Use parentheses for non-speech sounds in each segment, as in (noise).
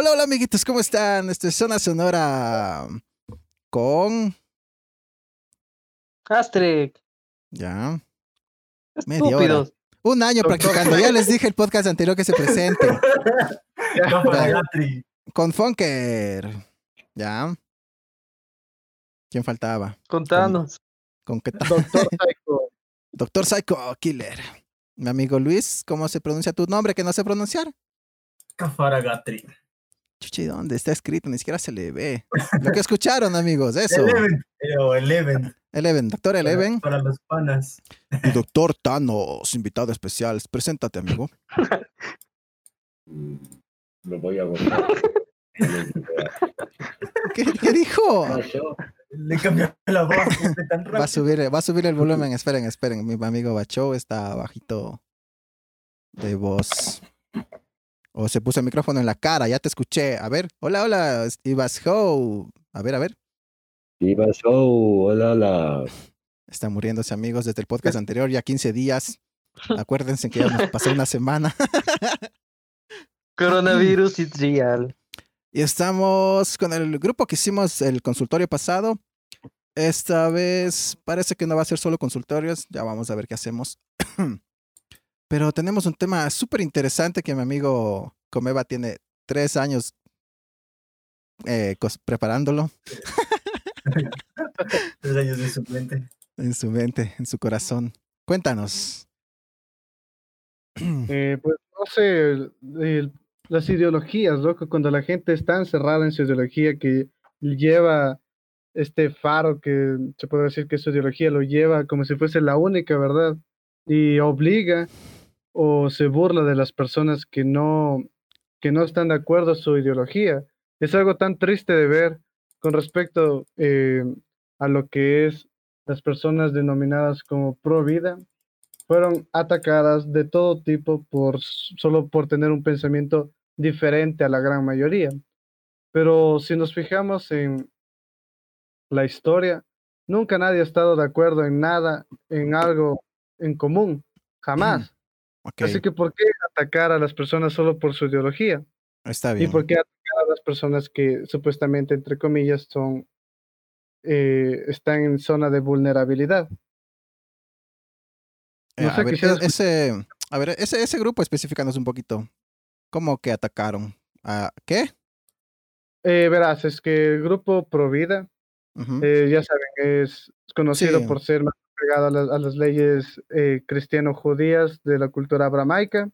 Hola, hola amiguitos, ¿cómo están? Esto es Zona Sonora con... Astrid. Ya. Media hora. Un año practicando. Ya les dije el podcast anterior que se presente. (laughs) con Funker. Ya. ¿Quién faltaba? Contanos. ¿Con, qué tal? Doctor (laughs) Psycho. Doctor Psycho Killer. Mi amigo Luis, ¿cómo se pronuncia tu nombre que no sé pronunciar? Cafaragatri. Chuchi, ¿dónde está escrito? Ni siquiera se le ve. Lo que escucharon, amigos, eso. Eleven. Eleven. Eleven, doctor Eleven. Para, los panas. Y doctor Thanos, invitado especial. Preséntate, amigo. Lo voy a borrar. (laughs) ¿Qué, ¿Qué, dijo? Le cambió la voz. Va a subir, va a subir el volumen. Esperen, esperen. Mi amigo Bacho está bajito de voz. O se puso el micrófono en la cara, ya te escuché. A ver, hola, hola, Ibas Ho. A ver, a ver. Ibas Ho, hola, hola. Están muriéndose amigos desde el podcast (laughs) anterior, ya 15 días. (laughs) Acuérdense que ya nos pasó una semana. (laughs) Coronavirus is real. Y estamos con el grupo que hicimos el consultorio pasado. Esta vez parece que no va a ser solo consultorios, ya vamos a ver qué hacemos. (clears throat) Pero tenemos un tema súper interesante que mi amigo Comeva tiene tres años eh, preparándolo. (laughs) tres años en su mente. En su mente, en su corazón. Cuéntanos. (clears throat) Eh, pues no sé, el, el, las ideologías, loco, cuando la gente está encerrada en su ideología que lleva este faro que se puede decir que su ideología lo lleva como si fuese la única verdad y obliga o se burla de las personas que no, que no están de acuerdo a su ideología. Es algo tan triste de ver con respecto eh, a lo que es las personas denominadas como pro vida, fueron atacadas de todo tipo por solo por tener un pensamiento diferente a la gran mayoría. Pero si nos fijamos en la historia, nunca nadie ha estado de acuerdo en nada, en algo en común, jamás. Okay. Así que, ¿por qué atacar a las personas solo por su ideología? Está bien. ¿Y por qué atacar a las personas que supuestamente, entre comillas, son eh, están en zona de vulnerabilidad? No eh, sé, a, ver, ese, a ver, ese, ese grupo, especificanos un poquito. ¿Cómo que atacaron? ¿A qué? Eh, verás, es que el grupo Provida, uh -huh. ya saben, es conocido Sí. por ser pegado a, las- a las leyes eh, cristiano-judías de la cultura abramaica.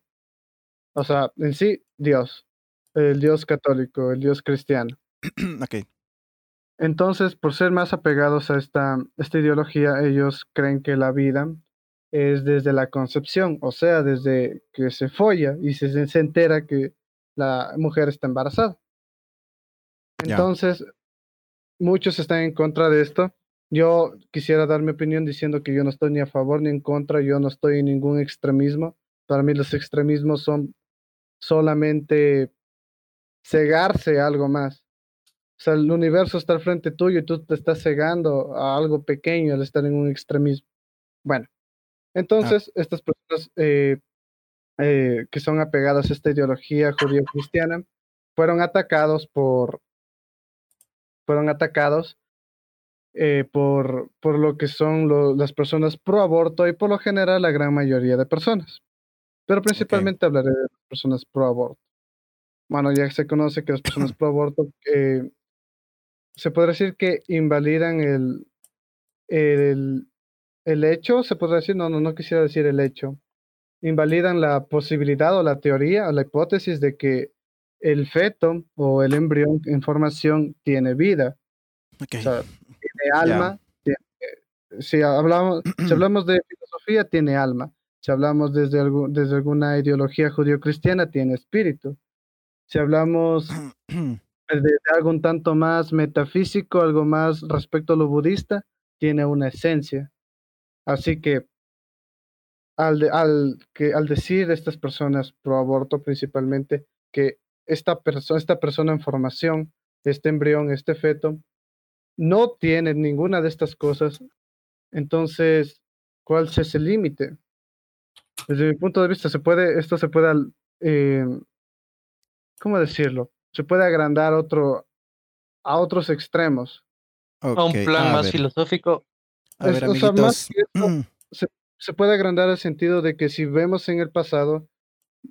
O sea, en sí, Dios, el Dios católico, el Dios cristiano. (clears throat) ok. Entonces, por ser más apegados a esta, esta ideología, ellos creen que la vida es desde la concepción, o sea, desde que se folla y se, se entera que la mujer está embarazada. Entonces, muchos están en contra de esto. Yo quisiera dar mi opinión diciendo que yo no estoy ni a favor ni en contra, yo no estoy en ningún extremismo. Para mí los extremismos son solamente cegarse a algo más. O sea, el universo está al frente tuyo y tú te estás cegando a algo pequeño al estar en un extremismo. Bueno, entonces estas personas eh, eh, que son apegadas a esta ideología judío-cristiana fueron atacados por fueron atacados eh, por, por lo que son lo- las personas pro aborto y por lo general la gran mayoría de personas. Pero principalmente hablaré de las personas pro aborto. Bueno, ya se conoce que las personas (clears throat) pro aborto eh, se podría decir que invalidan el, el, el hecho, se podría decir, no, no, no quisiera decir el hecho, invalidan la posibilidad o la teoría o la hipótesis de que el feto o el embrión en formación tiene vida, Ok. o sea, tiene alma. tiene- si, hablamos, si (clears throat) hablamos de filosofía, tiene alma. Si hablamos desde, algu- desde alguna ideología judío-cristiana, tiene espíritu. Si hablamos (clears throat) de, de algo un tanto más metafísico, algo más respecto a lo budista, tiene una esencia. Así que al, de- al, que, al decir estas personas pro aborto principalmente que esta, esta persona en formación, este embrión, este feto, no tiene ninguna de estas cosas, entonces, ¿cuál es el límite? Desde mi punto de vista, se puede, esto se puede, eh, ¿cómo decirlo? se puede agrandar otro, a otros extremos. A un plan a más ver, filosófico. A ver, Es- o sea, más que eso, (clears throat) se puede agrandar el sentido de que si vemos en el pasado,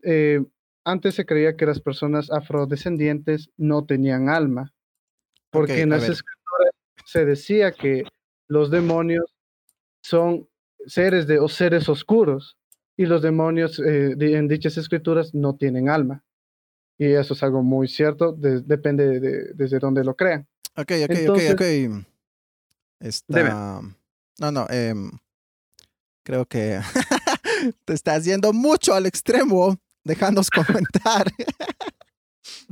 eh, antes se creía que las personas afrodescendientes no tenían alma, porque Ok, en las se decía que los demonios son seres de o seres oscuros y los demonios eh, en dichas escrituras no tienen alma. Y eso es algo muy cierto, de- depende de, desde donde lo crean. Ok, ok, Entonces- ok, ok. Está. No, no, em, creo que (laughs) te estás yendo mucho al extremo. Déjanos comentar.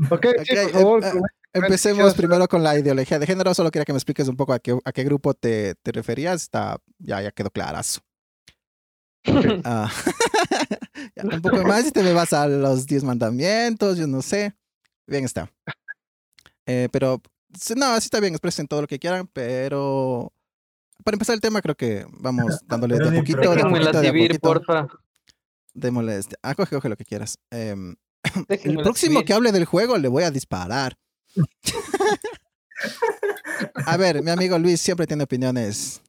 Ok, sí, Ok, por favor. em- eh, Empecemos quisieras- primero con la ideología de género. Solo quería que me expliques un poco a qué, a qué grupo te, te referías. Está, ya, ya quedó clarazo. (laughs) Ah, (laughs) ya, un poco (laughs) más y te me vas a los diez mandamientos, yo no sé. Bien está. Eh, pero, no, sí está bien, expresen todo lo que quieran, pero para empezar el tema creo que vamos dándole de a poquito, de a poquito, de a poquito. porfa. Démosle este. Ah, coge, coge lo que quieras. Em, (clears throat) el próximo que hable del juego le voy a disparar. A ver, mi amigo Luis siempre tiene opiniones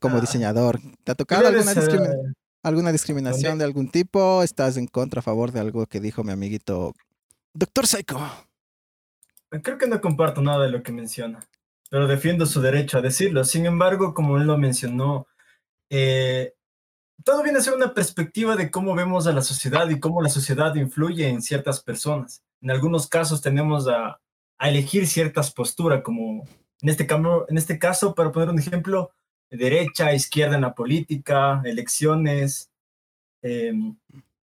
como Ah. diseñador. ¿Te ha tocado eres, alguna, discrimi- alguna discriminación de algún tipo? ¿Estás en contra, a favor de algo que dijo mi amiguito Doctor Psycho? Creo que no comparto nada de lo que menciona, pero defiendo su derecho a decirlo. Sin embargo, como él lo mencionó, eh, todo viene a ser una perspectiva de cómo vemos a la sociedad y cómo la sociedad influye en ciertas personas. En algunos casos tenemos a, a elegir ciertas posturas, como en este, cambio, en este caso, para poner un ejemplo, derecha, izquierda en la política, elecciones. eh,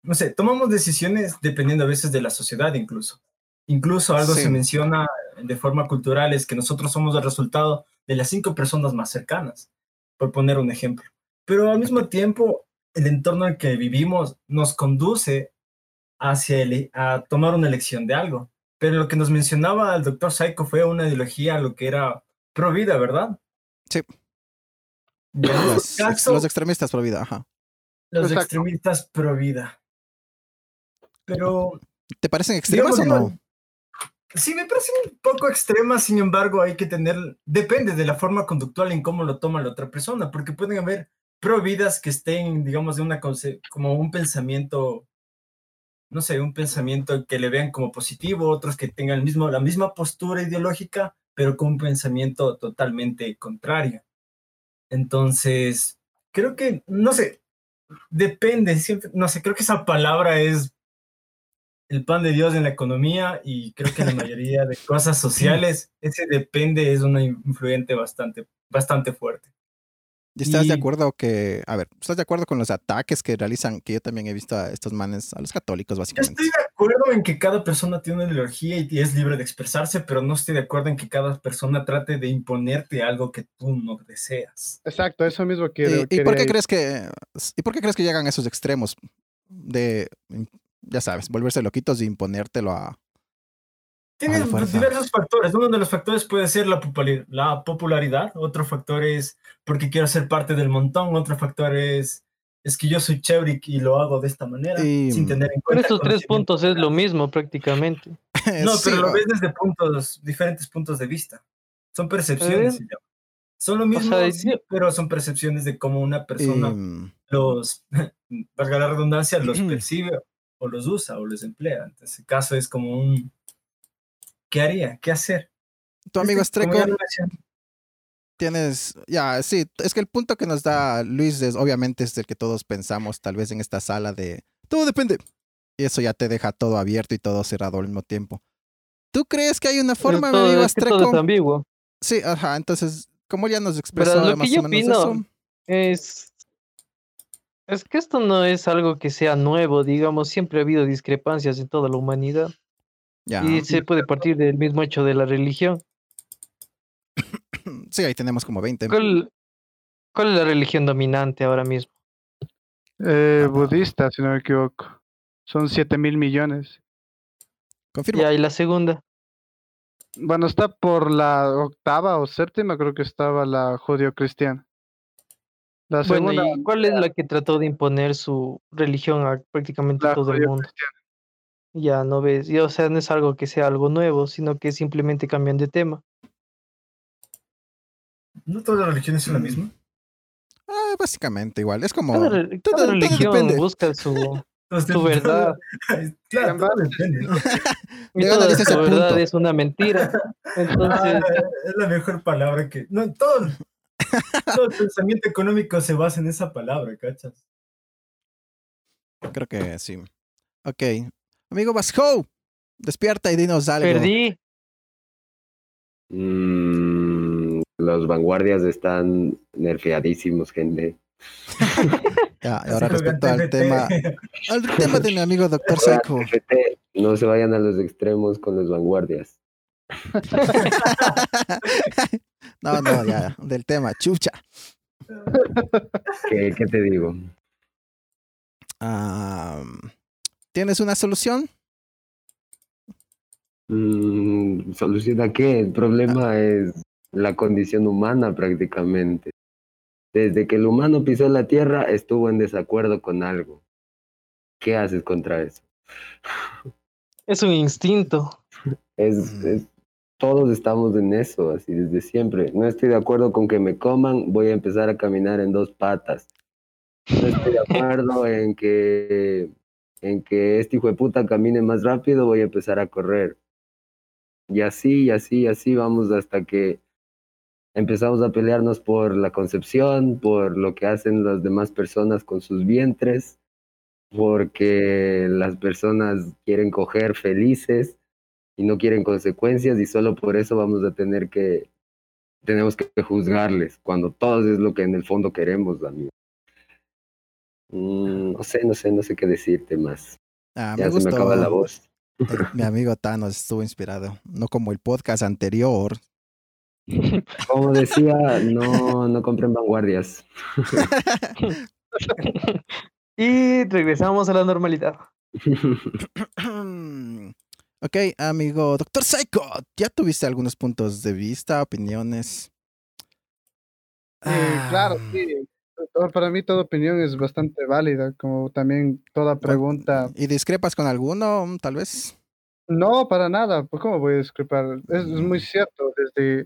no sé, tomamos decisiones dependiendo a veces de la sociedad incluso. Incluso algo Sí. se menciona de forma cultural es que nosotros somos el resultado de las cinco personas más cercanas, por poner un ejemplo. Pero al mismo tiempo, el entorno en el que vivimos nos conduce hacia ele- a tomar una elección de algo. Pero lo que nos mencionaba el doctor Psycho fue una ideología, lo que era pro vida, ¿verdad? Sí. Este Los, caso, los extremistas por vida, ajá. los Exacto. extremistas pro vida. Pero ¿Te parecen extremas Digamos, o no? Sí, me parece un poco extrema, sin embargo, hay que tener, depende de la forma conductual en cómo lo toma la otra persona, porque pueden haber providas que estén, digamos, de una conce- como un pensamiento, no sé, un pensamiento que le vean como positivo, otros que tengan el mismo, la misma postura ideológica, pero con un pensamiento totalmente contrario. Entonces, creo que, no sé, depende, siempre, no sé, creo que esa palabra es el pan de Dios en la economía y creo que en la mayoría de (laughs) cosas sociales ese depende es una influyente bastante, bastante fuerte. ¿Y estás de y- acuerdo que, a ver, estás de acuerdo con los ataques que realizan, que yo también he visto a estos manes, a los católicos Yo básicamente? estoy de acuerdo en que cada persona tiene una ideología y es libre de expresarse, pero no estoy de acuerdo en que cada persona trate de imponerte algo que tú no deseas. Exacto, eso mismo ¿Y, quiero. y por qué ir. crees que, y por qué crees que llegan a esos extremos de, ya sabes, volverse loquitos y imponértelo a... Tienes fuerza. diversos factores. Uno de los factores puede ser la, popularidad, otro factor es porque quiero ser parte del montón, otro factor es es que yo soy chévere y lo hago de esta manera, Y- sin tener en Con cuenta. estos tres puntos es lo mismo prácticamente. (laughs) No, Sí, pero lo ves desde puntos, diferentes puntos de vista. Son percepciones. Eh. Son lo mismo, sea, sí, pero son percepciones de cómo una persona y- los, (laughs) valga la redundancia, los (clears throat) percibe o los usa o los emplea. Entonces, el caso es como un, ¿qué haría? ¿Qué hacer? tu amigo Este, ya lo mencioné, tienes, ya, sí, es que el punto que nos da Luis es, obviamente, es el que todos pensamos, tal vez en esta sala de, todo depende. Y eso ya te deja todo abierto y todo cerrado al mismo tiempo. ¿Tú crees que hay una Pero forma, mi todo, amigo es que todo es ambiguo. Sí, ajá, entonces, como ya nos expresó Verás, lo más que yo o menos opino eso, es. Es que esto no es algo que sea nuevo, digamos, siempre ha habido discrepancias en toda la humanidad ya. y se puede partir del mismo hecho de la religión. (coughs) Sí, ahí tenemos como 20. ¿Cuál, cuál es la religión dominante ahora mismo? Eh, budista, si no me equivoco. Son 7 mil millones. Confirmo. Y ahí la segunda. Bueno, está por la octava o séptima, creo que estaba la judío-cristiana. La Bueno, segunda, ¿y cuál es la que trató de imponer su religión a prácticamente la todo el mundo? judío-cristiana. Ya no ves, y, o sea, no es algo que sea algo nuevo, sino que simplemente cambian de tema. No todas las religiones son la misma. Ah, básicamente igual. Es como. Cada, re- todo- cada todo religión depende. busca su, (laughs) su verdad. (laughs) Claro, todo depende. y toda a ese su verdad es una mentira. (laughs) Ah, Entonces, es la mejor palabra que. No, todo, todo el pensamiento económico se basa en esa palabra, ¿cachas? Creo que sí. Ok. Amigo Vasco, despierta y dinos algo. perdí. Mm, los vanguardias están nerfeadísimos, gente. (laughs) Ya, ahora respecto al tema, al (laughs) tema de mi amigo Doctor Psycho. No se vayan a los extremos con los vanguardias. (laughs) no, no, ya, del tema, chucha. ¿Qué, qué te digo? Ah, ¿Tienes una solución? Mm, ¿Solución a qué? El problema es la condición humana prácticamente. Desde que el humano pisó la Tierra estuvo en desacuerdo con algo. ¿Qué haces contra eso? Es un instinto. Es, Mm. es- todos estamos en eso, así desde siempre. No estoy de acuerdo con que me coman, voy a empezar a caminar en dos patas. No estoy de (laughs) acuerdo en que, en que este hijo de puta camine más rápido, voy a empezar a correr. Y así, y así, y así vamos hasta que empezamos a pelearnos por la concepción, por lo que hacen las demás personas con sus vientres, porque las personas quieren coger felices y no quieren consecuencias y solo por eso vamos a tener que tenemos que juzgarles cuando todos es lo que en el fondo queremos amigo Mm, no sé no sé no sé qué decirte más Ah, me ya se me acaba la voz Eh, Mi (laughs) amigo Thanos estuvo inspirado, no como el podcast anterior. (laughs) como decía no no compren vanguardias (laughs) y regresamos a la normalidad. ok, amigo Doctor Psycho, ¿ya tuviste algunos puntos de vista, opiniones? Sí, claro, Ah, sí. Para mí toda opinión es bastante válida, como también toda pregunta. ¿Y discrepas con alguno, mm, tal vez? No, para nada, pues ¿cómo voy a discrepar? Es, es muy cierto, desde,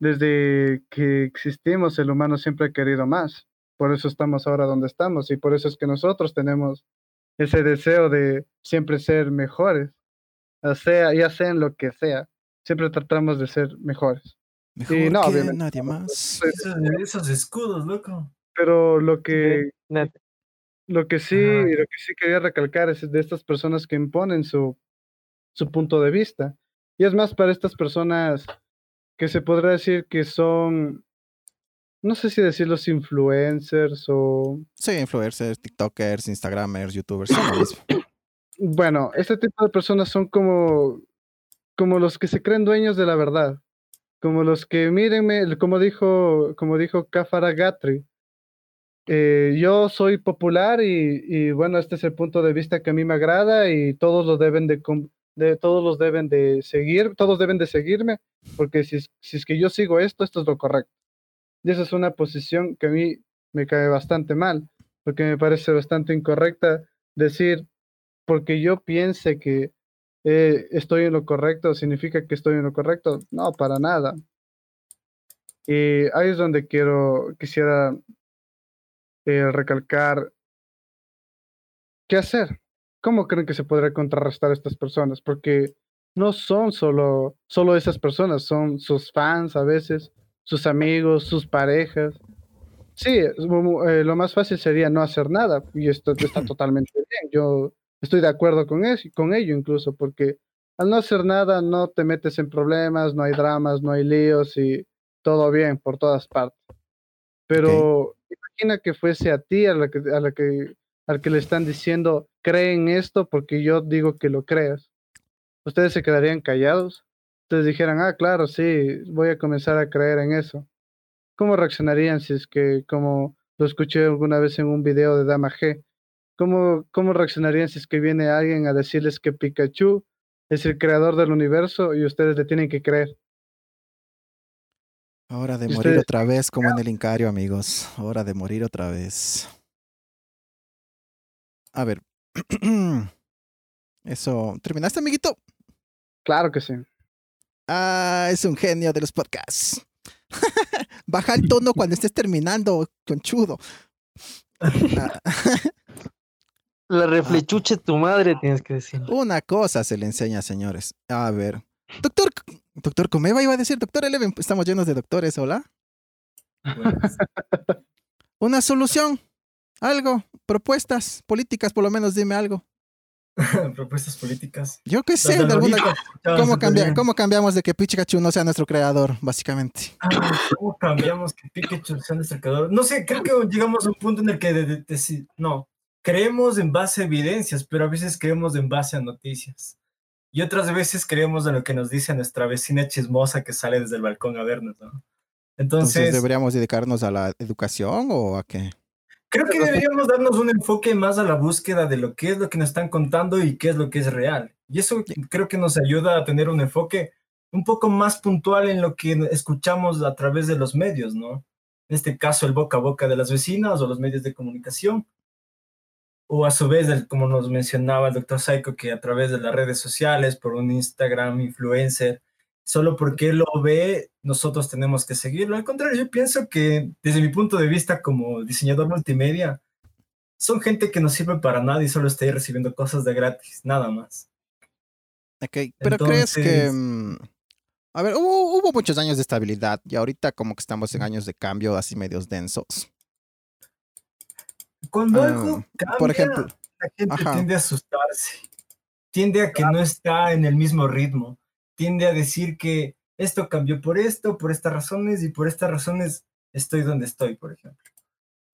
desde que existimos el humano siempre ha querido más, por eso estamos ahora donde estamos y por eso es que nosotros tenemos ese deseo de siempre ser mejores, ya sea, ya sea en lo que sea, siempre tratamos de ser mejores. Mejor no, que obviamente, nadie no, más. pues, Esos, esos escudos, loco. Pero lo que, Net- Lo que sí, Ajá. lo que sí quería recalcar es de estas personas que imponen su, su punto de vista. Y es más para estas personas que se podrá decir que son, no sé si decir los influencers o, Sí, influencers, TikTokers, Instagramers, YouTubers, bueno, este tipo de personas son como, como los que se creen dueños de la verdad. Como los que, mírenme, como dijo, como dijo Kafara Gatri, eh, yo soy popular y, bueno, este es el punto de vista que a mí me agrada y todos lo deben de, todos los deben de seguir, todos deben de seguirme, porque si es, si es que yo sigo esto, esto es lo correcto. Y esa es una posición que a mí me cae bastante mal, porque me parece bastante incorrecta decir, porque yo piense que eh, estoy en lo correcto, significa que estoy en lo correcto. No, para nada. Y ahí es donde quiero, quisiera eh, recalcar qué hacer. ¿Cómo creen que se podría contrarrestar a estas personas? Porque no son solo, solo esas personas, son sus fans a veces, sus amigos, sus parejas. Sí, eh, lo más fácil sería no hacer nada y esto está (clears throat) totalmente bien. Yo estoy de acuerdo con eso, con ello incluso, porque al no hacer nada no te metes en problemas, no hay dramas, no hay líos y todo bien por todas partes. Pero imagina que fuese a ti a la que, a la que, al que le están diciendo, creen esto porque yo digo que lo creas. Ustedes se quedarían callados. Ustedes dijeran, ah, claro, sí, voy a comenzar a creer en eso. ¿Cómo reaccionarían si es que, como lo escuché alguna vez en un video de Dama G, ¿cómo, cómo reaccionarían si es que viene alguien a decirles que Pikachu es el creador del universo y ustedes le tienen que creer? Hora de ¿Y morir ustedes? otra vez como en el Incario, amigos. Hora de morir otra vez. A ver. (clears throat) Eso. ¿Terminaste, amiguito? Claro que sí. Ah, es un genio de los podcasts. (laughs) Baja el tono cuando estés terminando, conchudo. (laughs) Ah, La (laughs) reflechuche tu madre, tienes que decir. Una cosa se le enseña, señores. A ver. Doctor, doctor Comeva iba a decir, doctor Eleven, estamos llenos de doctores, hola. Pues, (laughs) Una solución, algo, propuestas políticas, por lo menos dime algo. (laughs) propuestas políticas. Yo qué sé, de alguna... ¿Cómo, súper cambia- bien. ¿Cómo cambiamos de que Pikachu no sea nuestro creador, básicamente? Ah, ¿Cómo cambiamos que Pikachu sea nuestro creador? No sé, creo que llegamos a un punto en el que de- de- deci- no, creemos en base a evidencias, pero a veces creemos en base a noticias. Y otras veces creemos en lo que nos dice nuestra vecina chismosa que sale desde el balcón a vernos, ¿no? Entonces, Entonces, ¿deberíamos dedicarnos a la educación o a qué? creo que deberíamos darnos un enfoque más a la búsqueda de lo que es lo que nos están contando y qué es lo que es real. Y eso creo que nos ayuda a tener un enfoque un poco más puntual en lo que escuchamos a través de los medios, ¿no? En este caso, el boca a boca de las vecinas o los medios de comunicación. O a su vez, como nos mencionaba el doctor Saiko, que a través de las redes sociales, por un Instagram influencer, solo porque él lo ve, nosotros tenemos que seguirlo. Al contrario, yo pienso que desde mi punto de vista como diseñador multimedia, son gente que no sirve para nada y solo está ahí recibiendo cosas de gratis, nada más. Ok, pero crees que... Mm, A ver, hubo, hubo muchos años de estabilidad y ahorita como que estamos en años de cambio así medios densos. Cuando Ah, algo cambia, por ejemplo, la gente ajá. tiende a asustarse, tiende a que no está en el mismo ritmo, tiende a decir que esto cambió por esto, por estas razones y por estas razones estoy donde estoy, por ejemplo.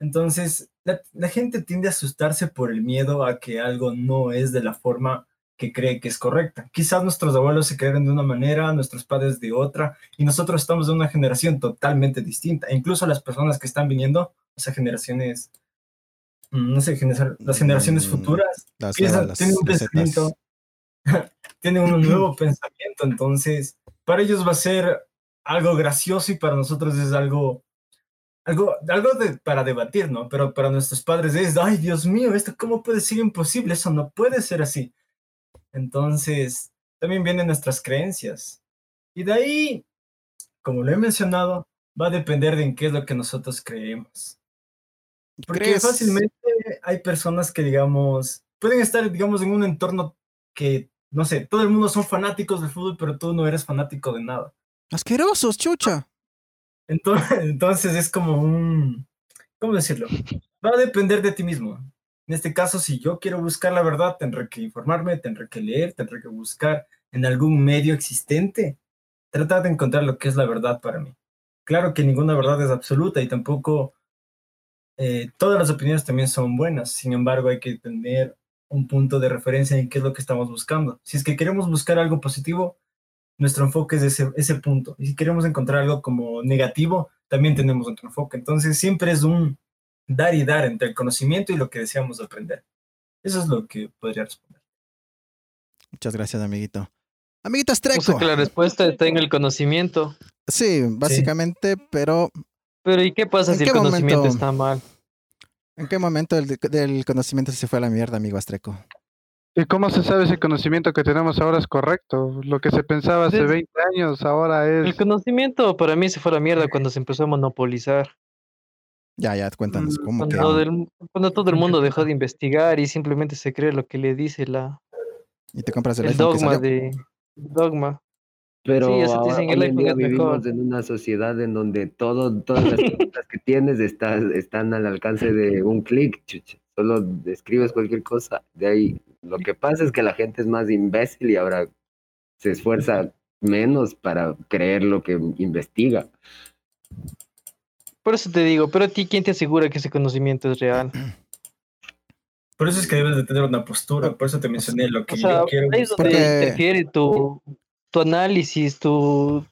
Entonces, la, la gente tiende a asustarse por el miedo a que algo no es de la forma que cree que es correcta. Quizás nuestros abuelos se crearon de una manera, nuestros padres de otra, y nosotros estamos de una generación totalmente distinta. E incluso las personas que están viniendo, o sea, generaciones, no sé, las generaciones Mm, futuras, Las, piensan, nuevas, las (laughs) tienen un pensamiento, tienen un nuevo pensamiento, entonces para ellos va a ser algo gracioso y para nosotros es algo, algo, algo de, para debatir, ¿no? Pero para nuestros padres es, ay, Dios mío, esto cómo puede ser imposible, eso no puede ser así. Entonces, también vienen nuestras creencias. Y de ahí, como lo he mencionado, va a depender de en qué es lo que nosotros creemos. Porque ¿Crees- fácilmente hay personas que, digamos, pueden estar, digamos, en un entorno que, no sé, todo el mundo son fanáticos del fútbol, pero tú no eres fanático de nada. Asquerosos, chucha. Entonces, (laughs) entonces es como un, ¿cómo decirlo? Va a depender de ti mismo. En este caso, si yo quiero buscar la verdad, tendré que informarme, tendré que leer, tendré que buscar en algún medio existente, tratar de encontrar lo que es la verdad para mí. Claro que ninguna verdad es absoluta y tampoco eh, todas las opiniones también son buenas. Sin embargo, hay que tener un punto de referencia en qué es lo que estamos buscando. Si es que queremos buscar algo positivo, nuestro enfoque es ese, ese punto. Y si queremos encontrar algo como negativo, también tenemos otro enfoque. Entonces, siempre es un dar y dar entre el conocimiento y lo que deseamos aprender. Eso es lo que podría responder. Muchas gracias, amiguito. Amiguito O sea que la respuesta está en el conocimiento. Sí, básicamente, pero Pero ¿y qué pasa ¿En si el conocimiento momento? está mal? ¿en qué momento el, del conocimiento se fue a la mierda, amigo Astreco? ¿Y cómo se sabe si el conocimiento que tenemos ahora es correcto? Lo que se pensaba hace Des- 20 años ahora El es... conocimiento para mí se fue a la mierda cuando se empezó a monopolizar. Ya, ya, cuéntanos, Mm, ¿cómo Cuando, que? todo el, cuando todo el mundo dejó de investigar y simplemente se cree lo que le dice la, Y te compras el, el que dogma de dogma. Pero Sí, eso ahora, hoy en día vivimos en una sociedad en donde todo, todas las cosas que tienes está- están al alcance de un clic, chucha. Solo escribes cualquier cosa. De ahí, lo que pasa es que la gente es más imbécil y ahora se esfuerza menos para creer lo que investiga. Por eso te digo, pero a ti, ¿quién te asegura que ese conocimiento es real? Por eso es que debes de tener una postura. Por eso te mencioné lo que O sea, yo quiero. ahí es donde Porque- interfiere tu, tu análisis, tu,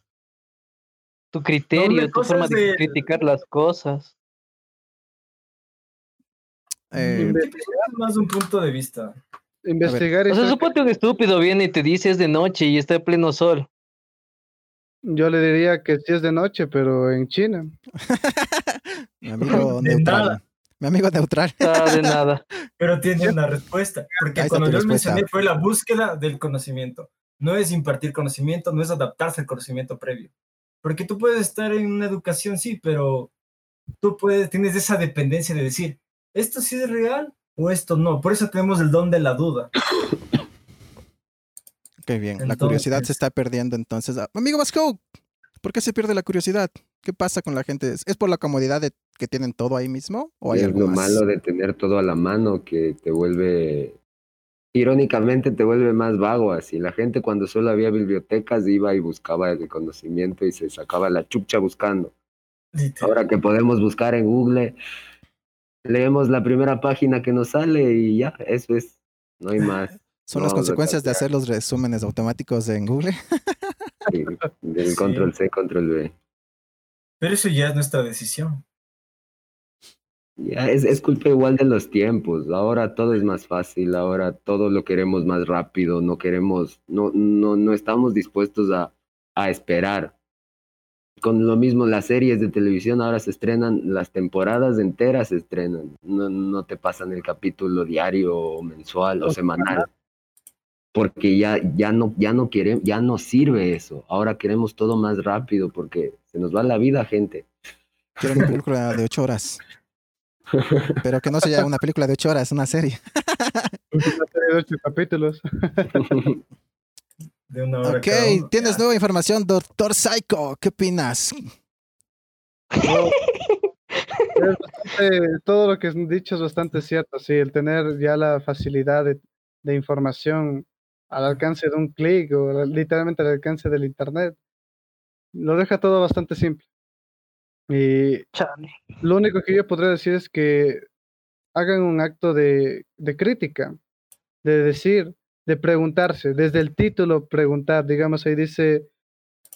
tu criterio, tu forma de de- criticar las cosas. Eh, es más un punto de vista. Investigar O sea, suponte un estúpido viene y te dice es de noche y está en pleno sol. Yo le diría que sí es de noche, pero en China. (laughs) amigo (laughs) De neutral. nada. Mi amigo neutral. Ah, de nada. (laughs) Pero tiene una respuesta. Porque cuando yo respuesta. mencioné fue la búsqueda del conocimiento. No es impartir conocimiento, no es adaptarse al conocimiento previo. Porque tú puedes estar en una educación, sí, pero tú puedes, tienes esa dependencia de decir, ¿esto sí es real o esto no? Por eso tenemos el don de la duda. Qué bien. La curiosidad se está perdiendo entonces. Ah, Amigo Vasco, ¿por qué se pierde la curiosidad? ¿Qué pasa con la gente? ¿Es es por la comodidad de que tienen todo ahí mismo? ¿O hay es algo lo más? malo de tener todo a la mano que te vuelve, irónicamente te vuelve más vago así. La gente cuando solo había bibliotecas iba y buscaba el conocimiento y se sacaba la chucha buscando. Literal. Ahora que podemos buscar en Google, leemos la primera página que nos sale y ya, eso es, no hay más. (laughs) Son No las consecuencias de hacer los resúmenes automáticos en Google. Sí, del Sí. control C, control V. Pero eso ya es nuestra decisión. Ya, es, es culpa igual de los tiempos. Ahora todo es más fácil, ahora todo lo queremos más rápido, no queremos, no, no, no estamos dispuestos a, a esperar. Con lo mismo, las series de televisión ahora se estrenan, las temporadas enteras se estrenan. No, no te pasan el capítulo diario o mensual o semanal. Porque ya, ya no, ya no queremos, ya no sirve eso. Ahora queremos todo más rápido porque se nos va la vida, gente. Quiero una película de ocho horas. Pero que no sea una película de ocho horas, una serie. (laughs) Una serie de ocho capítulos. De una hora Ok, tienes Ya. nueva información, Doctor Psycho. ¿Qué opinas? No, es bastante- todo lo que has dicho es bastante cierto, sí, el tener ya la facilidad de, de información al alcance de un clic o al- literalmente al alcance del internet, lo deja todo bastante simple. Y Chale. lo único que yo podría decir es que hagan un acto de, de crítica, de decir, de preguntarse, desde el título preguntar, digamos ahí dice,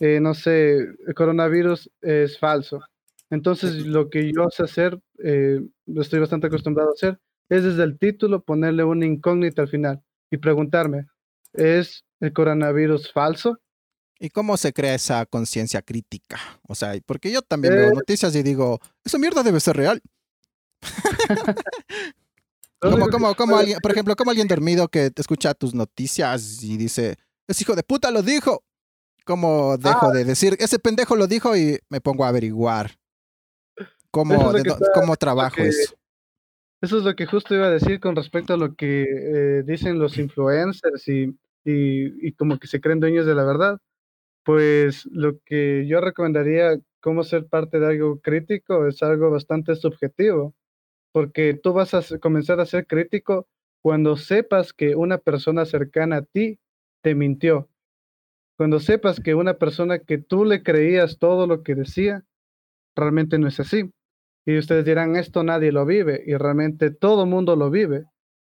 eh, no sé, el coronavirus es falso. Entonces lo que yo sé hacer, eh, lo estoy bastante acostumbrado a hacer, es desde el título ponerle una incógnita al final y preguntarme, ¿es el coronavirus falso? ¿Y cómo se crea esa conciencia crítica? O sea, porque yo también veo Eh. noticias y digo, esa mierda debe ser real. (laughs) Como, como, como alguien, por ejemplo, como alguien dormido que te escucha tus noticias y dice, ese hijo de puta lo dijo. ¿Cómo dejo Ah. de decir, ese pendejo lo dijo y me pongo a averiguar? ¿Cómo, es de está- cómo trabajo que- eso? Eso es lo que justo iba a decir con respecto a lo que eh, dicen los influencers y, y, y como que se creen dueños de la verdad. Pues lo que yo recomendaría, cómo ser parte de algo crítico, es algo bastante subjetivo, porque tú vas a comenzar a ser crítico cuando sepas que una persona cercana a ti te mintió, cuando sepas que una persona que tú le creías todo lo que decía, realmente no es así. Y ustedes dirán, esto nadie lo vive, y realmente todo mundo lo vive,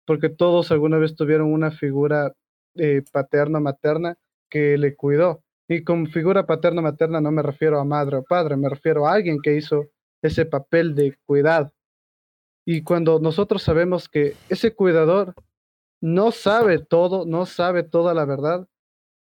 porque todos alguna vez tuvieron una figura eh, paterna, materna, que le cuidó. Y con figura paterna, materna no me refiero a madre o padre, me refiero a alguien que hizo ese papel de cuidado. Y cuando nosotros sabemos que ese cuidador no sabe todo, no sabe toda la verdad,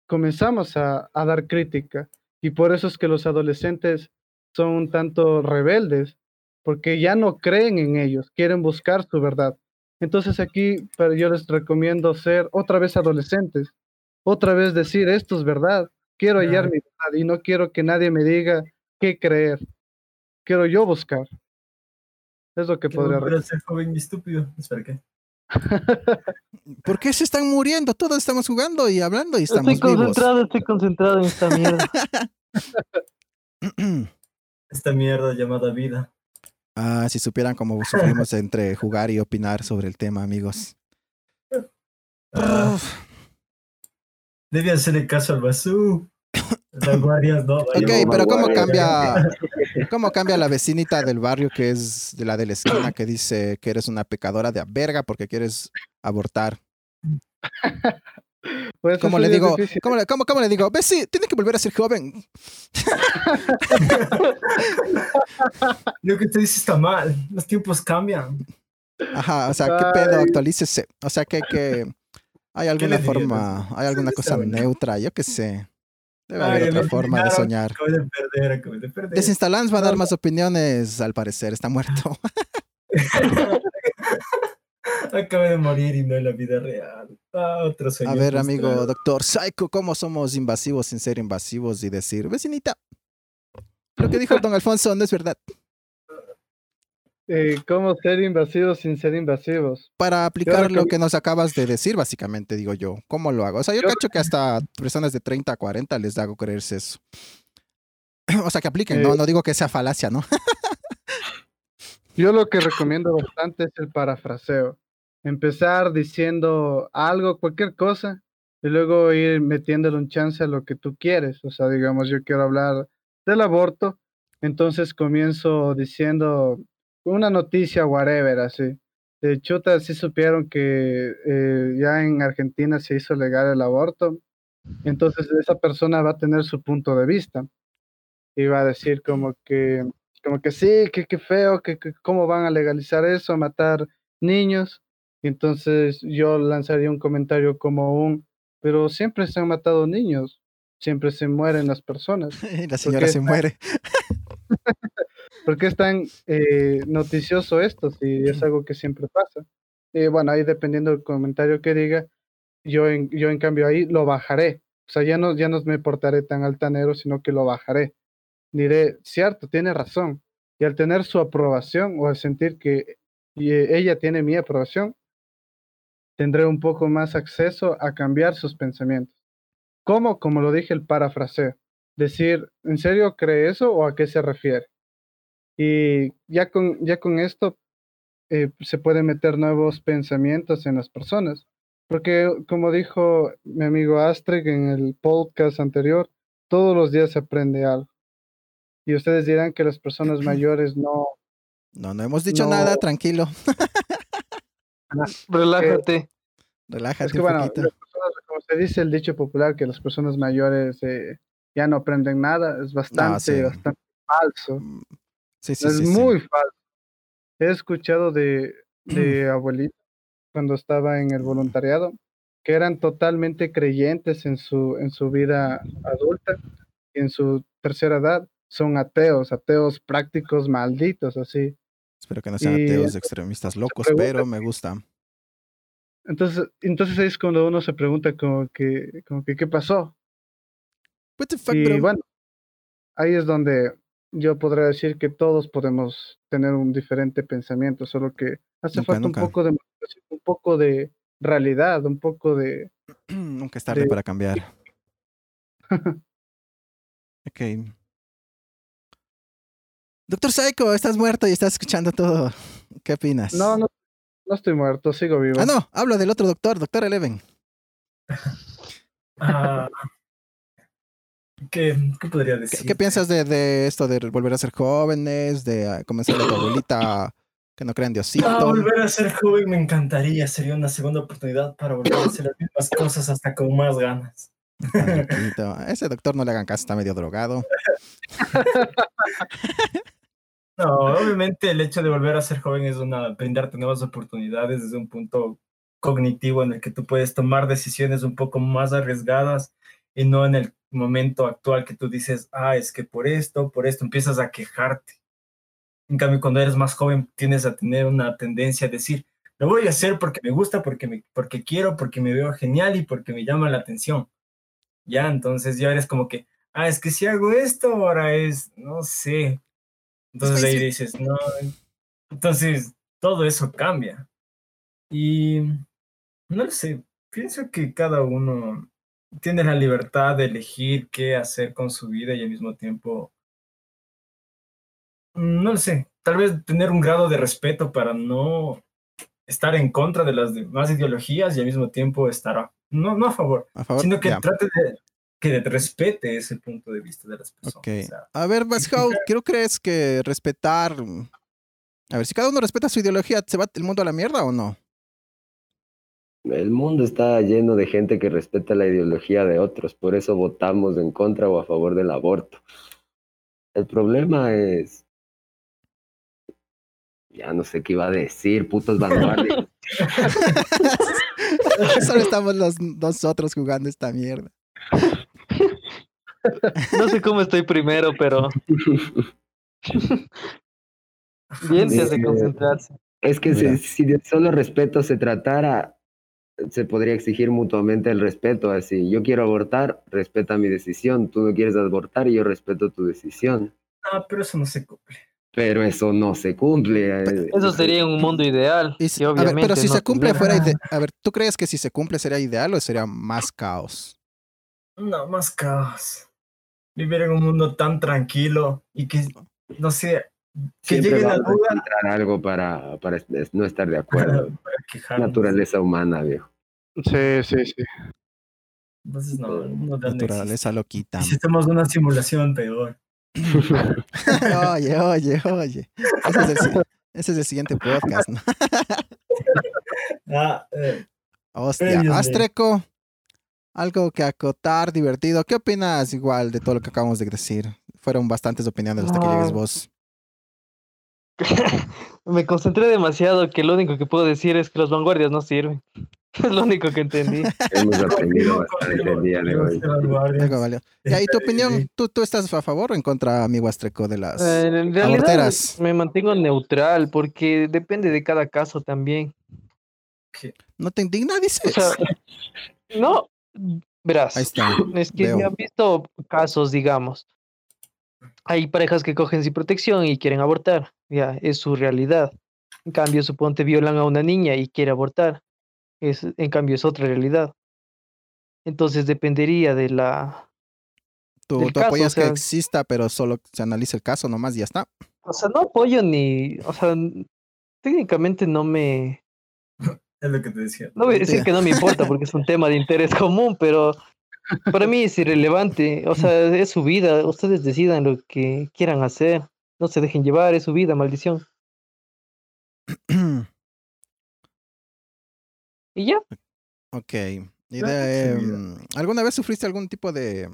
comenzamos a, a dar crítica. Y por eso es que los adolescentes son un tanto rebeldes, porque ya no creen en ellos, quieren buscar su verdad. Entonces aquí yo les recomiendo ser otra vez adolescentes, otra vez decir esto es verdad, quiero hallar mi verdad y no quiero que nadie me diga qué creer, quiero yo buscar. Es lo que podría a ser joven y estúpido. Espera, ¿qué? (laughs) ¿Por qué se están muriendo? Todos estamos jugando y hablando y estamos Estoy vivos. concentrado, estoy concentrado en esta mierda. (laughs) Esta mierda llamada vida. ah, si supieran cómo sufrimos (laughs) entre jugar y opinar sobre el tema, amigos. Debía hacerle caso al basú. Las guardias no. Ok, pero ¿cómo cambia, ¿cómo cambia la vecinita del barrio que es de la de la esquina que dice que eres una pecadora de verga porque quieres abortar? Pues ¿Cómo le digo? ¿Cómo le, cómo, cómo le digo? Ves, sí, tiene que volver a ser joven. (laughs) Lo que te dice está mal. Los tiempos cambian. Ajá, o sea, ¿qué pedo? Actualícese. O sea, que, que hay alguna forma, hay alguna cosa neutra, yo qué sé. Debe Ay, haber otra forma de soñar. Acabo de perder, acabo de perder. Desinstalans va a dar más opiniones, al parecer, está muerto. (laughs) (laughs) Acabé de morir y no en la vida real. Ah, otro sueño A ver, amigo, doctor Psycho, ¿cómo somos invasivos sin ser invasivos y decir, vecinita? Lo que dijo (laughs) don Alfonso no es verdad. Eh, ¿Cómo ser invasivos sin ser invasivos? Para aplicar lo que nos acabas de decir, básicamente, digo yo. ¿Cómo lo hago? O sea, yo Yo cacho que hasta personas de 30 a 40 les hago creerse eso. (clears throat) O sea, que apliquen, no, Eh, no digo que sea falacia, ¿no? (laughs) Yo lo que recomiendo bastante es el parafraseo. Empezar diciendo algo, cualquier cosa, y luego ir metiéndole un chance a lo que tú quieres. O sea, digamos, yo quiero hablar del aborto, entonces comienzo diciendo una noticia, whatever, así. De chuta, sí supieron que eh, ya en Argentina se hizo legal el aborto, entonces esa persona va a tener su punto de vista y va a decir como que como que sí, que qué feo, que, que cómo van a legalizar eso, matar niños. Entonces yo lanzaría un comentario como un, pero siempre se han matado niños, siempre se mueren las personas. (laughs) La señora se muere. ¿Por qué es tan eh, noticioso esto si es algo que siempre pasa? Y bueno, ahí dependiendo del comentario que diga, yo en, yo en cambio ahí lo bajaré. O sea, ya no, ya no me portaré tan altanero, sino que lo bajaré. Diré, cierto, tiene razón. Y al tener su aprobación o al sentir que eh, ella tiene mi aprobación, tendré un poco más acceso a cambiar sus pensamientos. ¿Cómo? Como lo dije, el parafraseo. Decir, ¿en serio cree eso o a qué se refiere? Y ya con, ya con esto eh, se pueden meter nuevos pensamientos en las personas. Porque como dijo mi amigo Astrid en el podcast anterior, todos los días se aprende algo. Y ustedes dirán que las personas (clears throat) mayores no, No, no hemos dicho No. nada, tranquilo. (laughs) Relájate. Relájate Es que un bueno, personas, como se dice el dicho popular, que las personas mayores eh, ya no aprenden nada, es bastante, sí. bastante falso. Mm, Sí, sí, es sí, muy falso. He escuchado de, (clears throat) de abuelitos cuando estaba en el voluntariado que eran totalmente creyentes en su, en su vida adulta y en su tercera edad. Son ateos, ateos prácticos malditos, así. Espero que no sean Y ateos extremistas locos, pero me gusta. Entonces, entonces es cuando uno se pregunta como que, como que ¿qué pasó? What the fuck, Y bro? bueno, ahí es donde yo podría decir que todos podemos tener un diferente pensamiento, solo que hace Nunca, falta nunca. un poco de un poco de realidad, un poco de (clears throat) Nunca es tarde de- para cambiar. (laughs) Ok. Doctor Psycho, estás muerto y estás escuchando todo. ¿Qué opinas? no, no, no estoy muerto, sigo vivo. Ah, no, hablo del otro doctor, doctor Eleven. (laughs) Ah, ¿qué, ¿Qué podría ¿Qué, decir? qué piensas de, de esto de volver a ser jóvenes, de ah, comenzar a tu abuelita que no crean Diosito? Ah, volver a ser joven me encantaría. Sería una segunda oportunidad para volver a hacer las mismas cosas hasta con más ganas. Ah. A ese doctor no le hagan caso, está medio drogado. (laughs) No, obviamente el hecho de volver a ser joven es una brindarte nuevas oportunidades desde un punto cognitivo en el que tú puedes tomar decisiones un poco más arriesgadas y no en el momento actual que tú dices, ah, es que por esto, por esto empiezas a quejarte. En cambio, cuando eres más joven tienes a tener una tendencia a decir, lo voy a hacer porque me gusta, porque, me, porque quiero, porque me veo genial y porque me llama la atención. Ya, entonces ya eres como que, ah, es que si hago esto, ahora es, no sé. Entonces ahí dices, no. Entonces todo eso cambia. Y no lo sé, pienso que cada uno tiene la libertad de elegir qué hacer con su vida y al mismo tiempo, mm, no lo sé, tal vez tener un grado de respeto para no estar en contra de las demás ideologías y al mismo tiempo estar, a- no, no a favor, A favor. sino que trate de que respete ese punto de vista de las personas. Ok. o sea, A ver, Basjau, ¿qué crees que respetar? A ver, si cada uno respeta su ideología, ¿se va el mundo a la mierda o no? El mundo está lleno de gente que respeta la ideología de otros, por eso votamos en contra o a favor del aborto. El problema es... Ya no sé qué iba a decir, putos vanguardias. (laughs) (laughs) Solo estamos los nosotros jugando esta mierda. No sé cómo estoy primero, pero (laughs) Bien Sí, hace concentrarse. Es que si, si de solo respeto se tratara, se podría exigir mutuamente el respeto. Así, yo quiero abortar, respeta mi decisión. Tú no quieres abortar y yo respeto tu decisión. Ah, pero eso no se cumple. Pero eso no se cumple. eh, Eso sería un mundo ideal. Y si- que a ver, obviamente pero si no se cumple fuera ide- A ver, ¿tú crees que si se cumple sería ideal o sería más caos? No, más caos. Vivir en un mundo tan tranquilo y que, no sé, que Siempre llegue la vamos a duda algo para, para no estar de acuerdo. (laughs) Naturaleza humana, viejo. Sí, sí, sí. Entonces, no, no. Naturaleza si estamos en una simulación, peor. (laughs) (laughs) Oye, oye, oye. Ese es el, si- ese es el siguiente podcast, ¿no? (laughs) Ah, eh, Hostia. Astreco, algo que acotar, divertido. ¿Qué opinas igual de todo lo que acabamos de decir? Fueron bastantes opiniones hasta que llegues vos. Me concentré demasiado que lo único que puedo decir es que los vanguardias no sirven. (laughs) Es lo único que entendí. (laughs) Hemos aprendido (laughs) bastante el día de hoy. Ya, ¿y tu Eh, opinión? ¿Tú, ¿Tú estás a favor o en contra, amigo Astreco, de las... Eh, en realidad Aborteras. me mantengo neutral porque depende de cada caso también. ¿No te indigna, O dices? sea, no, verás. Ahí está. (clears throat) Es que veo. ya he visto casos, digamos. Hay parejas que cogen sin protección y quieren abortar. Ya, es su realidad. En cambio, suponte violan a una niña y quiere abortar. Es, en cambio, es otra realidad. Entonces dependería de la. Tú, del tú caso, o apoyas que exista, pero solo se analiza el caso nomás y ya está. O sea, no apoyo ni. O sea, técnicamente no me. (laughs) Es lo que te decía. No voy a decir que no me importa porque es un tema de interés (laughs) común, pero para mí es irrelevante. O sea, es su vida. Ustedes decidan lo que quieran hacer. No se dejen llevar, es su vida, maldición. (clears throat) Y ya. ok. ¿Y Claro, de, sí, mm, alguna vez sufriste algún tipo de...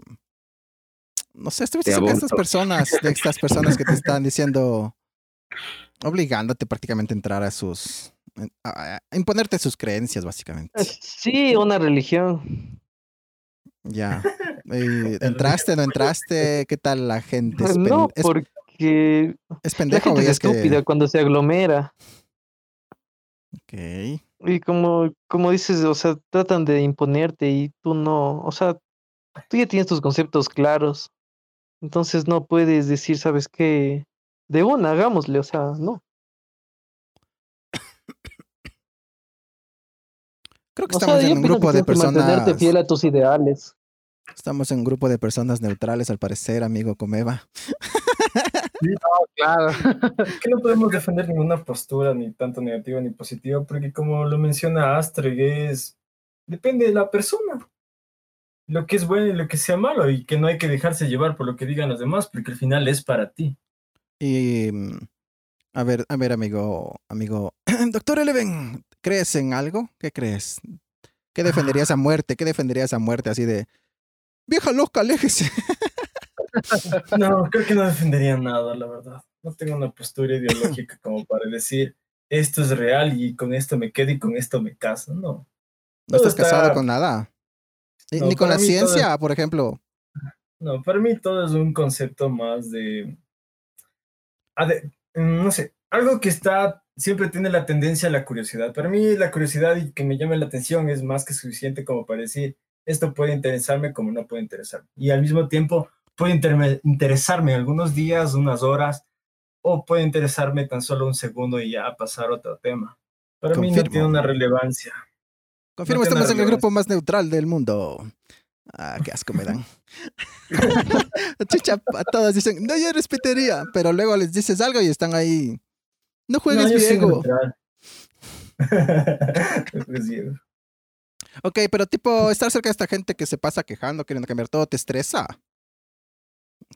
No sé, estuviste cerca de estas personas, de estas personas que te (laughs) están diciendo, obligándote prácticamente a entrar a sus... a- a imponerte sus creencias, básicamente. Sí, una religión. Ya. (laughs) ¿Entraste, no entraste? ¿Qué tal la gente? ¿Es, No, porque es la pendejo? gente es que- estúpida cuando se aglomera. Ok. Y como, como dices, o sea, tratan de imponerte y tú no, o sea, tú ya tienes tus conceptos claros. Entonces no puedes decir, ¿sabes qué? De una, hagámosle, o sea, no. Creo que O estamos en un grupo de que mantenerte personas... fiel a tus ideales. Estamos en un grupo de personas neutrales, al parecer, amigo Comeva. (laughs) Claro. Es que no podemos defender ninguna postura, ni tanto negativa ni positiva, porque como lo menciona Astreg, es. Depende de la persona. Lo que es bueno y lo que sea malo, y que no hay que dejarse llevar por lo que digan los demás, porque al final es para ti. Y mm, a ver, a ver, amigo, amigo, (clears throat) doctor Eleven, ¿crees en algo? ¿Qué crees? ¿Qué defenderías a muerte? ¿Qué defenderías a muerte así de vieja loca, aléjese? (laughs) (laughs) No, creo que no defendería nada, la verdad. No tengo una postura ideológica (laughs) como para decir esto es real y con esto me quedo y con esto me caso. No. No Todo estás casado con nada. Ni, No, ni con la ciencia, por ejemplo. No, para mí todo es un concepto más de, de- mm, no sé, algo que está, siempre tiene la tendencia a la curiosidad. Para mí la curiosidad y que me llame la atención es más que suficiente como para decir, esto puede interesarme como no puede interesarme. Y al mismo tiempo puede interesarme algunos días, unas horas, o puede interesarme tan solo un segundo y ya pasar a otro tema. Para mí no tiene una relevancia. Confirmo, tiene estamos en el grupo más neutral del mundo. Ah, qué asco me dan. (laughs) Chucha, a todas dicen, no, yo respetaría, pero luego les dices algo y están ahí. No juegues No, Diego. (laughs) Ok, pero tipo, estar cerca de esta gente que se pasa quejando, queriendo cambiar todo, ¿te estresa?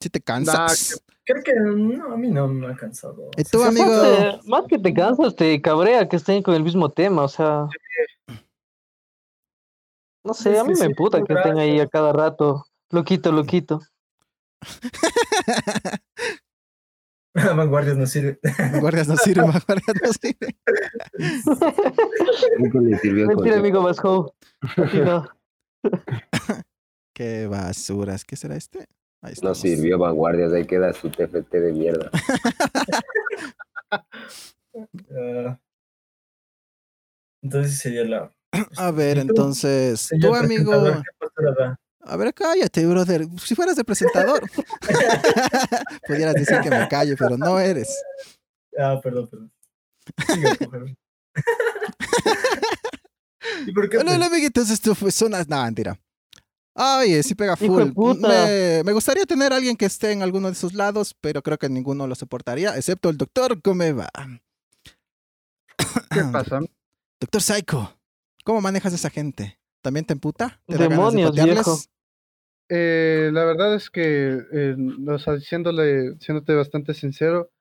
Si te cansas. Creo que no, a mí no me ha cansado. ¿Y tú, amigo? Aparte, más que te cansas, te cabrea que estén con el mismo tema, o sea. No sé, a mí me sí, puta que estén ahí a cada rato. Loquito, loquito. (laughs) Vanguardias no sirve. Guardias no sirven, guardias no el (laughs) Mentira, amigo Vasco. No. (laughs) Qué basuras. ¿Qué será este? Ahí No sirvió vanguardias, ahí queda su TFT de mierda. (laughs) Ah, entonces sería la. A ver, ¿Y tú, entonces, tu amigo. A ver, cállate, brother. Si fueras el presentador, (laughs) pudieras decir que me calle, pero no eres. Ah, perdón, perdón. Favor. (laughs) ¿Y por qué? Hola, hola, amiguitos. Esto fue Zonas. No, mentira. Oye, sí pega de full. Me, me gustaría tener a alguien que esté en alguno de esos lados, pero creo que ninguno lo soportaría, excepto el doctor Comeva. ¿Qué pasa? (coughs) Doctor Psycho, ¿cómo manejas a esa gente? ¿También te emputa? ¿Te da ganas de Demonios, patearles? viejo. Eh, la verdad es que, eh, o sea, diciéndole, siéndote bastante sincero,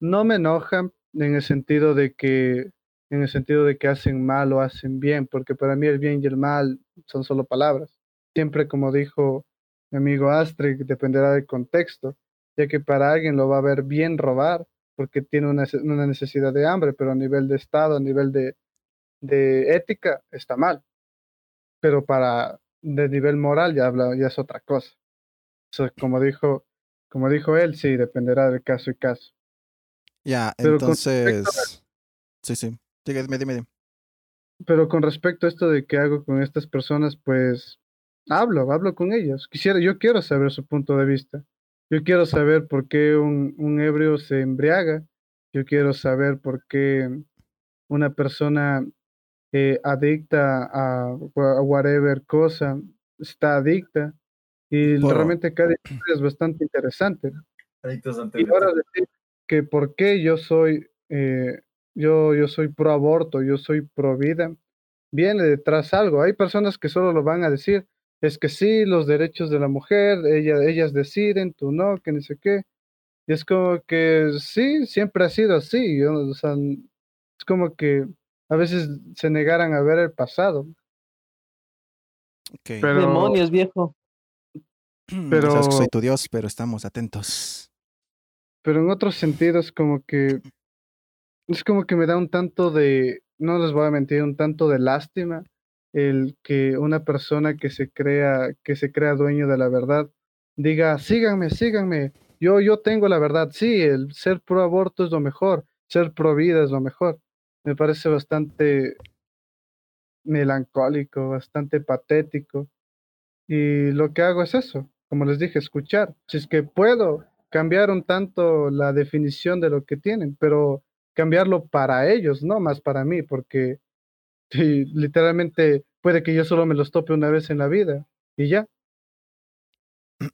no me enojan en el sentido de que, en el sentido de que hacen mal o hacen bien, porque para mí el bien y el mal son solo palabras. Siempre, como dijo mi amigo Astrid, dependerá del contexto, ya que para alguien lo va a ver bien robar, porque tiene una, una necesidad de hambre, pero a nivel de Estado, a nivel de, de ética, está mal. Pero para de nivel moral ya habla, ya es otra cosa. Como dijo, como dijo él, sí, dependerá del caso y caso. Ya, con entonces. Sí, sí. Dime, dime, dime. Pero con respecto a esto de qué hago con estas personas, pues hablo, hablo con ellas. Quisiera, yo quiero saber su punto de vista. Yo quiero saber por qué un, un ebrio se embriaga. Yo quiero saber por qué una persona eh, adicta a, a whatever cosa está adicta. Y realmente cada historia es bastante interesante. Adictos Y ahora decir que por qué yo soy, eh, yo, yo soy pro aborto, yo soy pro vida, viene detrás algo. Hay personas que solo lo van a decir, es que sí, los derechos de la mujer, ella, ellas deciden, tú no, que no sé qué. Y es como que sí, siempre ha sido así. yo no- o sea, es como que a veces se negaran a ver el pasado. Pero- Demonios, viejo. (clears throat) pero... Sabes que soy tu Dios, pero estamos atentos. pero en otros sentidos como que es como que me da un tanto de, no les voy a mentir, un tanto de lástima el que una persona que se crea, que se crea dueño de la verdad diga, síganme, síganme, yo, yo tengo la verdad, sí, el ser pro aborto es lo mejor, ser pro vida es lo mejor. Me parece bastante melancólico, bastante patético. Y lo que hago es eso, como les dije, escuchar. Si es que puedo cambiar un tanto la definición de lo que tienen, pero cambiarlo para ellos, no más para mí, porque sí, literalmente puede que yo solo me los tope una vez en la vida y ya.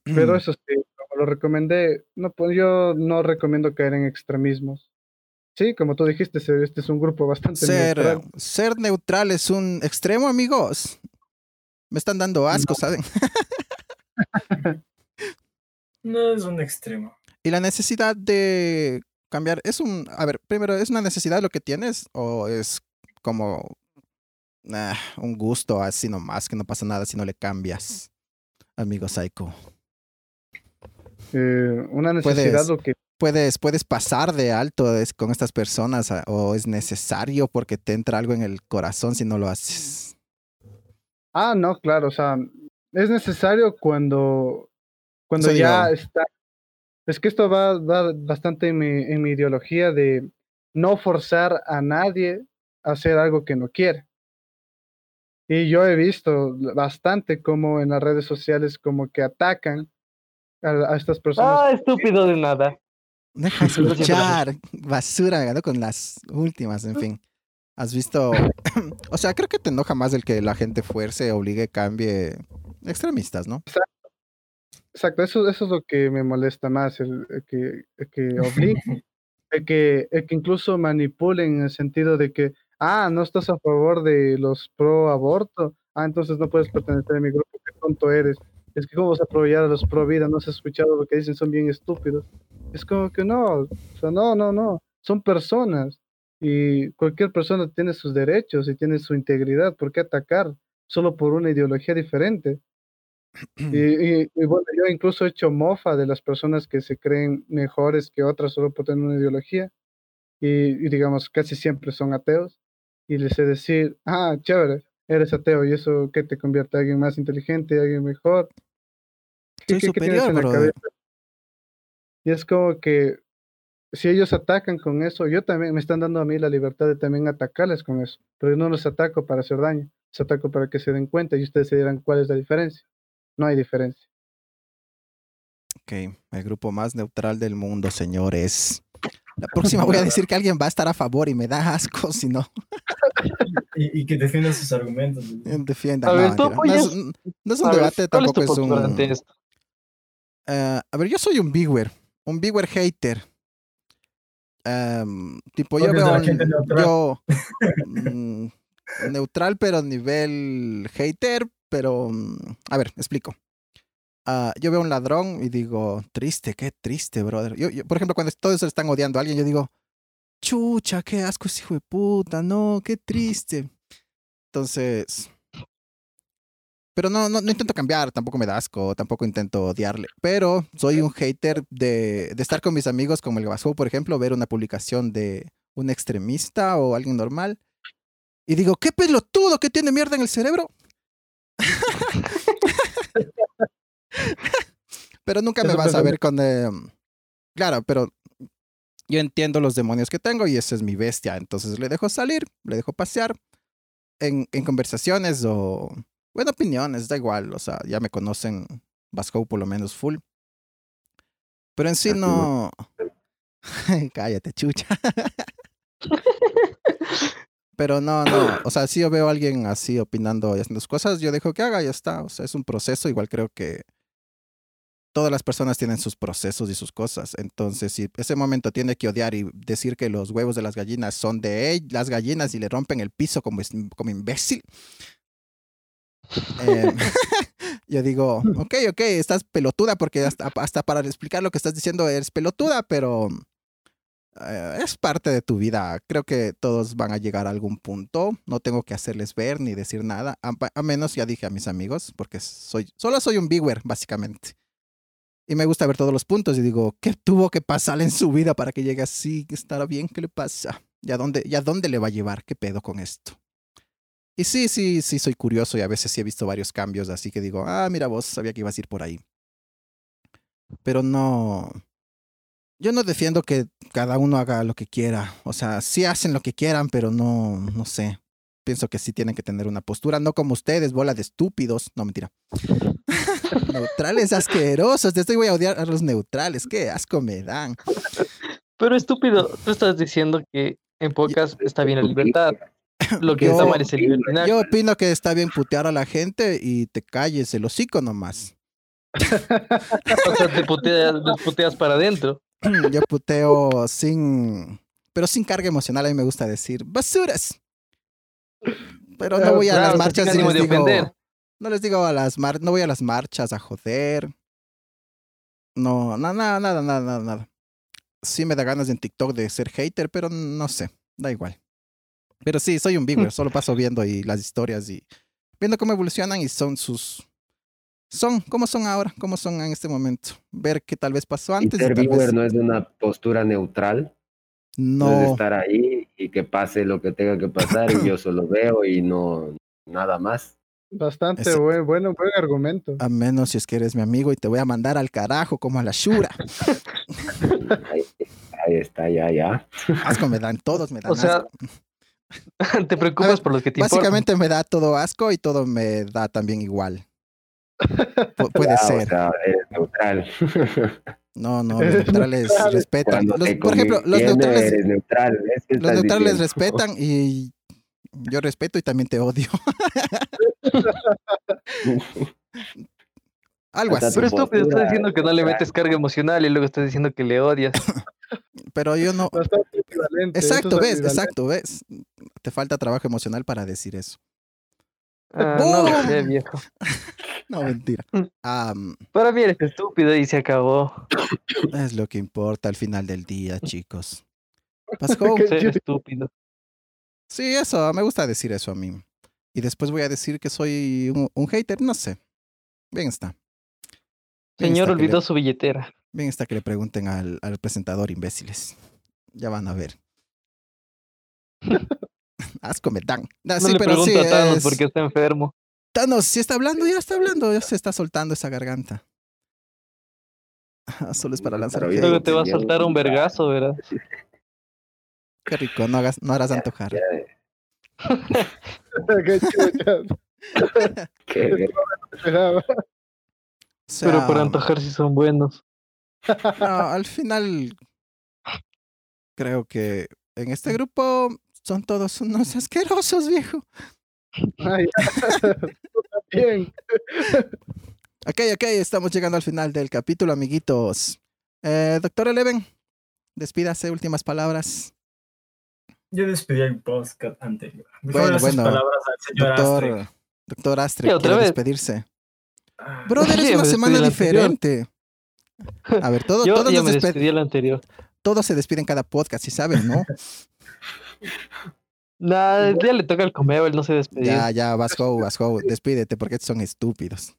Pero (clears throat) eso sí, como lo recomendé, no, pues yo no recomiendo caer en extremismos. Sí, como tú dijiste, este es un grupo bastante ser, neutral. ser neutral es un extremo, amigos. Me están dando asco, ¿saben? (laughs) No es un extremo. Y la necesidad de cambiar es un. A ver, primero, ¿es una necesidad lo que tienes o es como ah, un gusto así nomás que no pasa nada si no le cambias, amigo Psycho? Eh, una necesidad lo que ¿Puedes, puedes pasar de alto es- con estas personas a- o es necesario porque te entra algo en el corazón si no lo haces? Ah, no, claro, o sea, es necesario cuando, cuando Eso ya digo. está. Es que esto va, va bastante en mi, en mi ideología de no forzar a nadie a hacer algo que no quiere. Y yo he visto bastante como en las redes sociales como que atacan a, a estas personas. Ah, estúpido de nada. Deja escuchar. Basura, me ganó con las últimas, en fin. ¿Has visto? (coughs) o sea, creo que te enoja más el que la gente fuerce, obligue, cambie. Extremistas, ¿no? Exacto, eso, eso es lo que me molesta más, el, el que, el que (laughs) obliguen, el que, el que incluso manipulen en el sentido de que, ah, no estás a favor de los pro aborto, ah, entonces no puedes pertenecer a mi grupo, qué tonto eres. Es que cómo vas a apoyar a los pro vida, no has escuchado lo que dicen, son bien estúpidos. Es como que no, o sea, no, no, no, son personas y cualquier persona tiene sus derechos y tiene su integridad, ¿por qué atacar solo por una ideología diferente? Y, (clears throat) y- y bueno, yo incluso he hecho mofa de las personas que se creen mejores que otras solo por tener una ideología. Y, y digamos, casi siempre son ateos. Y les sé decir, ah, chévere, eres ateo y eso que te convierte a alguien más inteligente, a alguien mejor. ¿Qué- Soy qué- qué tienes superior, en la brother. cabeza? Y es como que si ellos atacan con eso, yo también me están dando a mí la libertad de también atacarles con eso. Pero yo no los ataco para hacer daño, los ataco para que se den cuenta y ustedes se dirán cuál es la diferencia. No hay diferencia. Ok, el grupo más neutral del mundo, señores. La próxima voy a decir que alguien va a estar a favor y me da asco (laughs) si no. Y, y que defienda sus argumentos. Defienda. A no, ver, no, es, apoyas- no es un A debate, ¿cuál es tu tampoco es un. Eh, a ver, yo soy un Bigwer, un Bigwer hater. Em, tipo, yo veo un- neutral. yo mm, neutral, pero nivel hater, pero mm, a ver, explico. Ah, yo veo un ladrón y digo, triste, qué triste, brother. Yo, yo, por ejemplo, cuando todos están odiando a alguien, yo digo, chucha, qué asco ese hijo de puta, no, qué triste. Entonces, pero no, no, no intento cambiar, tampoco me da asco, tampoco intento odiarle. Pero soy un hater de, de estar con mis amigos como el Gabasco, por ejemplo, ver una publicación de un extremista o alguien normal. Y digo, qué pelotudo que tiene mierda en el cerebro. (laughs) (laughs) (laughs) (laughs) pero nunca me vas a ver con... eh, claro, pero yo entiendo los demonios que tengo y esa es mi bestia. Entonces le dejo salir, le dejo pasear en, en conversaciones o... Bueno, opiniones, da igual. O sea, ya me conocen Vasco por lo menos full. Pero en sí Así no... (laughs) Cállate, chucha. (laughs) Pero no, no. O sea, si yo veo a alguien así opinando y haciendo sus cosas, yo dejo que haga y ya está. O sea, es un proceso. Igual creo que todas las personas tienen sus procesos y sus cosas. Entonces, si ese momento tiene que odiar y decir que los huevos de las gallinas son de ell- las gallinas y le rompen el piso como, como imbécil, eh, (laughs) (laughs) yo digo, ok, ok, estás pelotuda porque hasta, hasta para explicar lo que estás diciendo eres pelotuda, pero eh, es parte de tu vida. Creo que todos van a llegar a algún punto. No tengo que hacerles ver ni decir nada. A, a menos, ya dije a mis amigos, porque soy, solo soy un viewer, básicamente. Y me gusta ver todos los puntos y digo, ¿qué tuvo que pasar en su vida para que llegue así? ¿Que estará bien? ¿Qué le pasa? ¿Y a dónde, y dónde le va a llevar? ¿Qué pedo con esto? Y sí, sí, sí, soy curioso y a veces sí he visto varios cambios, así que digo, ah, mira vos, sabía que ibas a ir por ahí. Pero no, yo no defiendo que cada uno haga lo que quiera. O sea, sí hacen lo que quieran, pero no, no sé. Pienso que sí tienen que tener una postura, no como ustedes, bola de estúpidos. No, mentira. (laughs) neutrales asquerosos. Desde voy a odiar a los neutrales. Qué asco me dan. Pero estúpido, tú estás diciendo que en pocas está bien la libertad. Lo que Yo- está mal es el libertinaje. Yo opino que está bien putear a la gente y te calles el hocico nomás. O sea, te puteas, te puteas para adentro. (clears throat) Yo puteo sin, pero sin carga emocional. A mí me gusta decir basuras. Pero no Claro, voy a claro, las marchas y les de digo, ofender. No les digo a las mar, no voy a las marchas a joder. No, nada, nada, nada, nada, nada. Sí me da ganas en TikTok de ser hater, pero no sé, da igual. Pero sí, soy un viewer, solo paso viendo y las historias y viendo cómo evolucionan y son sus son, cómo son ahora, cómo son en este momento. Ver qué tal vez pasó antes y ser tal vez viewer no es una postura neutral, no. es no. estar ahí y que pase lo que tenga que pasar y yo (coughs) solo veo y no nada más. Bastante Ese- buen, bueno, buen argumento. A menos si es que eres mi amigo y te voy a mandar al carajo como a la Shura. Ahí, ahí está, ya, ya. Asco me dan, todos me dan O sea, asco. (laughs) te preocupas por los que te importan. Básicamente me da todo asco y todo me da también igual. (laughs) Pu- puede Ya, o ser. sea, eres neutral. (laughs) No, no, los neutrales respetan. Los- por ejemplo, los neutrales, neutral. es que los neutrales diciendo. respetan y yo respeto y también te odio. (laughs) Algo así. Pero estúpido, estás diciendo que no le metes carga emocional y luego estás diciendo que le odias. Pero yo no. (laughs) Exacto, es ves, exacto, ves. Te falta trabajo emocional para decir eso. Ah, no sé, viejo. (laughs) No, mentira. Am, Para mí eres estúpido y se acabó. es lo que importa al final del día, chicos. Pasco, ¿Qué? Ser estúpido. Sí, eso, me gusta decir eso a mí. Y después voy a decir que soy un, un hater, no sé. Bien está. Bien Señor está que le- olvidó su billetera. Bien está que le pregunten al, al presentador, imbéciles. Ya van a ver. (laughs) Asco me dan. Ah, No sí, le pero sí, pregunto a Thanos es- porque está enfermo. Thanos, si está hablando, ya está hablando, ya se está soltando esa garganta. Solo es para lanzar Pero hate. Luego te va a soltar un vergazo, ¿verdad? (laughs) Qué rico, no, hagas, no harás antojar. (laughs) Qué chucha. (laughs) O sea, Pero por antojar si son buenos. no, al final creo que en este grupo son todos unos (laughs) asquerosos, viejo. Ay, tú también. Ok, ok, estamos llegando al final del capítulo, amiguitos. Eh, Doctor Eleven, despídase, últimas palabras. Yo despedí el podcast anterior. Bueno, Bueno, esas bueno. palabras al señor Doctor, Astre. doctor Astre, Sí, otra quiere vez. despedirse. Ah, Brother, es una semana el diferente. A ver, todo- (laughs) Yo todos, ya nos me desped- despedí el anterior. todos se despiden cada podcast, si saben, ¿no? (laughs) Nah, ya le toca al comeo, él no se despedió. ya, ya, Vasco, Vasco, despídete porque estos son estúpidos.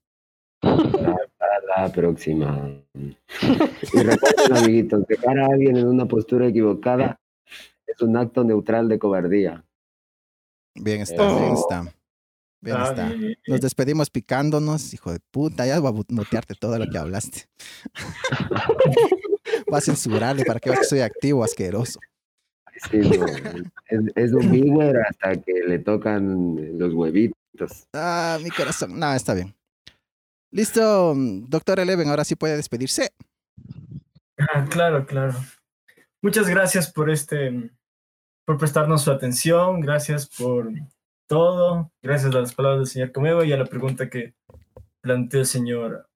Para la próxima. Y recuerden, (laughs) amiguitos, dejar a alguien en una postura equivocada es un acto neutral de cobardía. Bien está, bien Oh. está. Bien ah, está. bien, bien, Nos despedimos picándonos, hijo de puta. Ya voy a mutearte todo lo que hablaste. (laughs) Voy a censurarle para que veas que soy activo, asqueroso. Sí, no, es, es un viewer hasta que le tocan los huevitos. Ah, mi corazón. No, está bien. Listo, doctor Eleven, ahora sí puede despedirse. Ah, claro, claro. Muchas gracias por este, por prestarnos su atención, gracias por todo, gracias a las palabras del señor Comeo y a la pregunta que planteó el señor.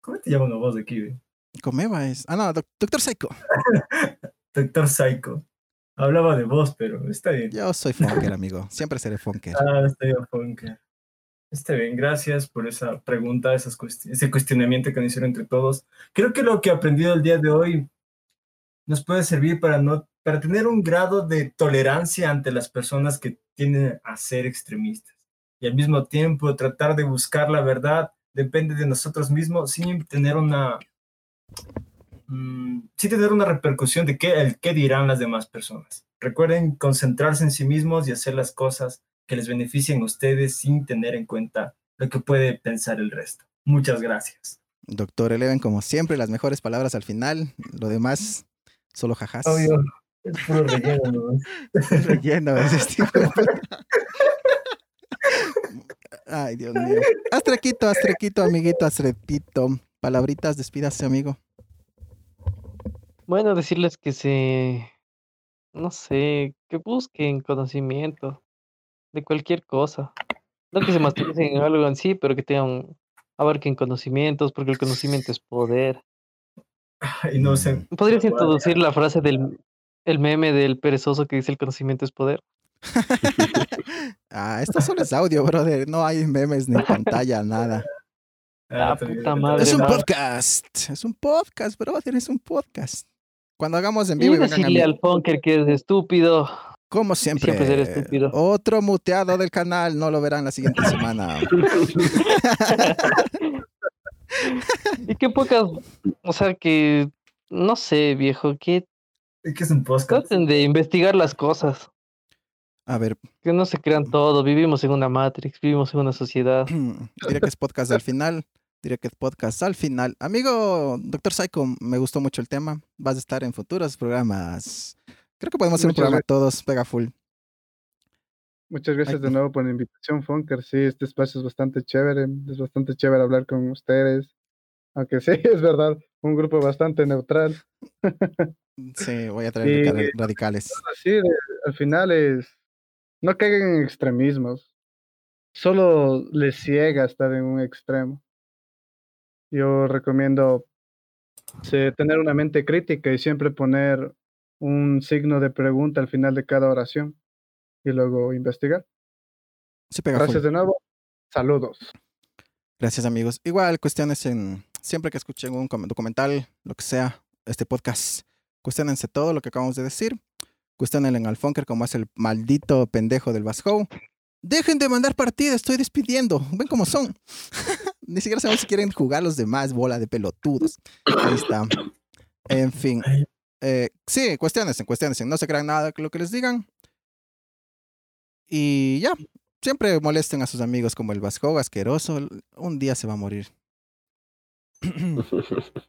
¿Cómo te llama una voz de aquí? güey? Comeba es. Ah, no, doc- doctor Psycho. (laughs) Doctor Psycho. Hablaba de voz, pero está bien. Yo soy Funker, amigo. Siempre seré Funker. Ah, está bien, Funker. Está bien, gracias por esa pregunta, esas cuesti- ese cuestionamiento que nos hicieron entre todos. Creo que lo que he aprendido el día de hoy nos puede servir para, no, para tener un grado de tolerancia ante las personas que tienden a ser extremistas. Y al mismo tiempo tratar de buscar la verdad depende de nosotros mismos sin tener una, mm, sin tener una repercusión de qué, el qué dirán las demás personas. Recuerden concentrarse en sí mismos y hacer las cosas que les beneficien a ustedes sin tener en cuenta lo que puede pensar el resto. Muchas gracias. Doctor Eleven, como siempre, las mejores palabras al final. Lo demás, solo jajas. Obvio, es puro relleno. ¿no? (laughs) Relleno ese tipo de- (laughs) Ay, Dios mío. Astrequito, astrequito, amiguito, astretito. Palabritas, despídase, amigo. Bueno, decirles que se, no sé, que busquen conocimiento de cualquier cosa. No que se masturben en algo en sí, pero que tengan, abarquen conocimientos, porque el conocimiento es poder. Y no sé. ¿Podrías introducir la frase del el meme del perezoso que dice el conocimiento es poder? (laughs) Ah, esto solo es audio, brother. No hay memes ni pantalla, nada. Ah, también, puta madre, Es un madre. podcast. Es un podcast, brother. Es un podcast. Cuando hagamos en vivo Y decirle al punker que es estúpido. como siempre, siempre ser estúpido. otro muteado del canal. No lo verán la siguiente (laughs) semana. Y qué pocas, o sea que, no sé, viejo, que Es que es un podcast. traten de investigar las cosas. A ver, Que no se crean todo, vivimos en una Matrix, vivimos en una sociedad. (clears throat) diré que es podcast al final. Diré que es podcast al final. Amigo Doctor Psycho, me gustó mucho el tema. Vas a estar en futuros programas. Creo que podemos hacer un programa gracias. todos, pega full. Muchas gracias Ay, de nuevo por la invitación, Funker. Sí, este espacio es bastante chévere. Es bastante chévere hablar con ustedes. Aunque sí, (laughs) es verdad, un grupo bastante neutral. Sí, voy a (laughs) traer (laughs) Sí. radical- radicales. De- al final es. No caigan en extremismos. Solo les ciega estar en un extremo. Yo recomiendo tener una mente crítica y siempre poner un signo de pregunta al final de cada oración y luego investigar. Sí, full. Gracias de nuevo. Saludos. Gracias, amigos. Igual, cuestiones en. Siempre que escuchen un documental, lo que sea, este podcast, cuestionense todo lo que acabamos de decir. Cuestionen en Alfonker como es el maldito pendejo del Vasco. Dejen de mandar partida, estoy despidiendo. Ven cómo son. (laughs) Ni siquiera sabemos si quieren jugar los demás, bola de pelotudos. Ahí está. En fin. Eh, sí, cuestionense, cuestionense. No se crean nada de lo que les digan. Y ya, Siempre molesten a sus amigos como el Vasco asqueroso. Un día se va a morir. (laughs)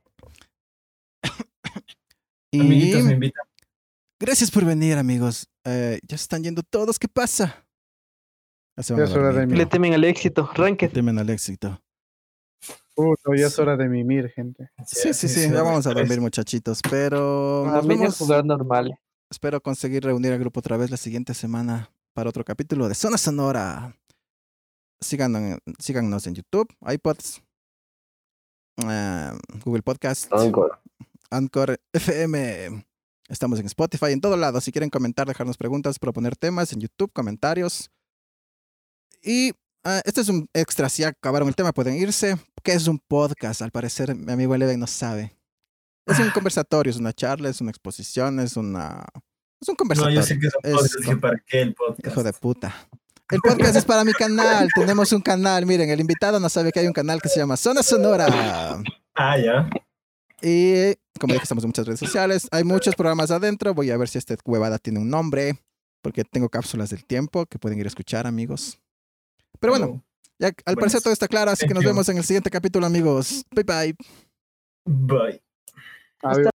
Amiguitos me invitan. gracias por venir, amigos. Eh, ya se están yendo todos. ¿Qué pasa? Ya se van Ya a es hora de mí. Le temen al éxito. Ranked. Temen al éxito. No, ya es hora de mimir, gente. Sí, sí, sí. Ya vamos a dormir, muchachitos. Pero A nos vemos. jugar normal. Espero conseguir reunir al grupo otra vez la siguiente semana para otro capítulo de Zona Sonora. Síganos en YouTube, iPods, eh, Google Podcast, Anchor. Anchor FM. Estamos en Spotify, en todo lado. Si quieren comentar, dejarnos preguntas, proponer temas en YouTube, comentarios. Y ah, este es un extra. Si acabaron el tema, pueden irse. ¿Qué es un podcast? Al parecer, mi amigo Eleven no sabe. Es un conversatorio, es una charla, es una exposición, es una. Es un No, conversatorio. yo sé que es un podcast, para qué el podcast. Hijo de puta. El podcast es para mi canal. Tenemos un canal. Miren, el invitado no sabe que hay un canal que se llama Zona Sonora. Ah, ya. Y como dije, estamos en muchas redes sociales. Hay muchos programas adentro. Voy a ver si esta huevada tiene un nombre. Porque tengo cápsulas del tiempo que pueden ir a escuchar, amigos. Pero bueno, ya al parecer todo está claro. Así que Thank nos you. vemos en el siguiente capítulo, amigos. Bye bye. Bye. Adiós.